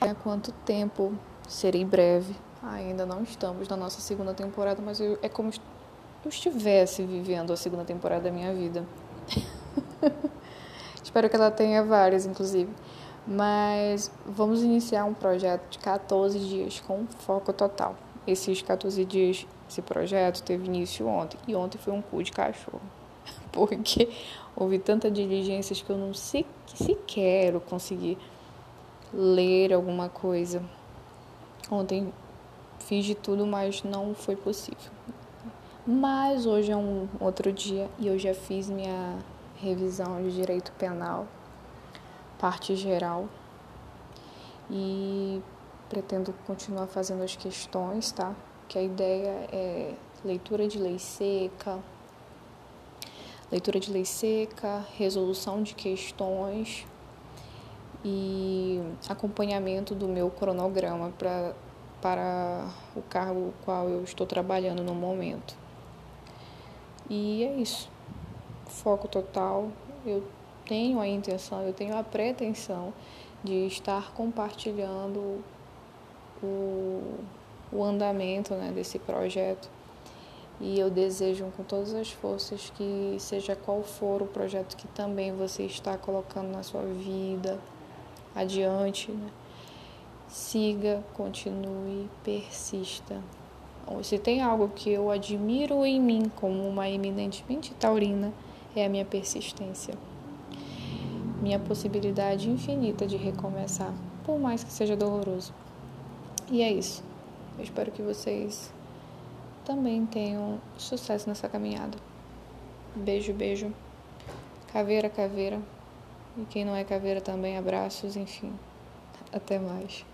Há quanto tempo serei breve? Ainda não estamos na nossa segunda temporada, mas eu, é como se eu estivesse vivendo a segunda temporada da minha vida. Espero que ela tenha várias, inclusive. Mas vamos iniciar um projeto de 14 dias com foco total. Esses 14 dias, esse projeto teve início ontem. E ontem foi um cu de cachorro. Porque houve tanta diligências que eu não sei sequer consegui ler alguma coisa. Ontem fiz de tudo, mas não foi possível. Mas hoje é um outro dia e eu já fiz minha revisão de direito penal, parte geral, e pretendo continuar fazendo as questões, tá? Que a ideia é leitura de lei seca, leitura de lei seca, resolução de questões e acompanhamento do meu cronograma pra, para o cargo qual eu estou trabalhando no momento. E é isso. Foco total. Eu tenho a intenção, eu tenho a pretensão de estar compartilhando o, o andamento né, desse projeto. E eu desejo com todas as forças que, seja qual for o projeto que também você está colocando na sua vida adiante, né? siga, continue, persista. Se tem algo que eu admiro em mim como uma eminentemente taurina, é a minha persistência. Minha possibilidade infinita de recomeçar, por mais que seja doloroso. E é isso. Eu espero que vocês também tenham sucesso nessa caminhada. Beijo, beijo. Caveira, caveira. E quem não é caveira também, abraços, enfim. Até mais.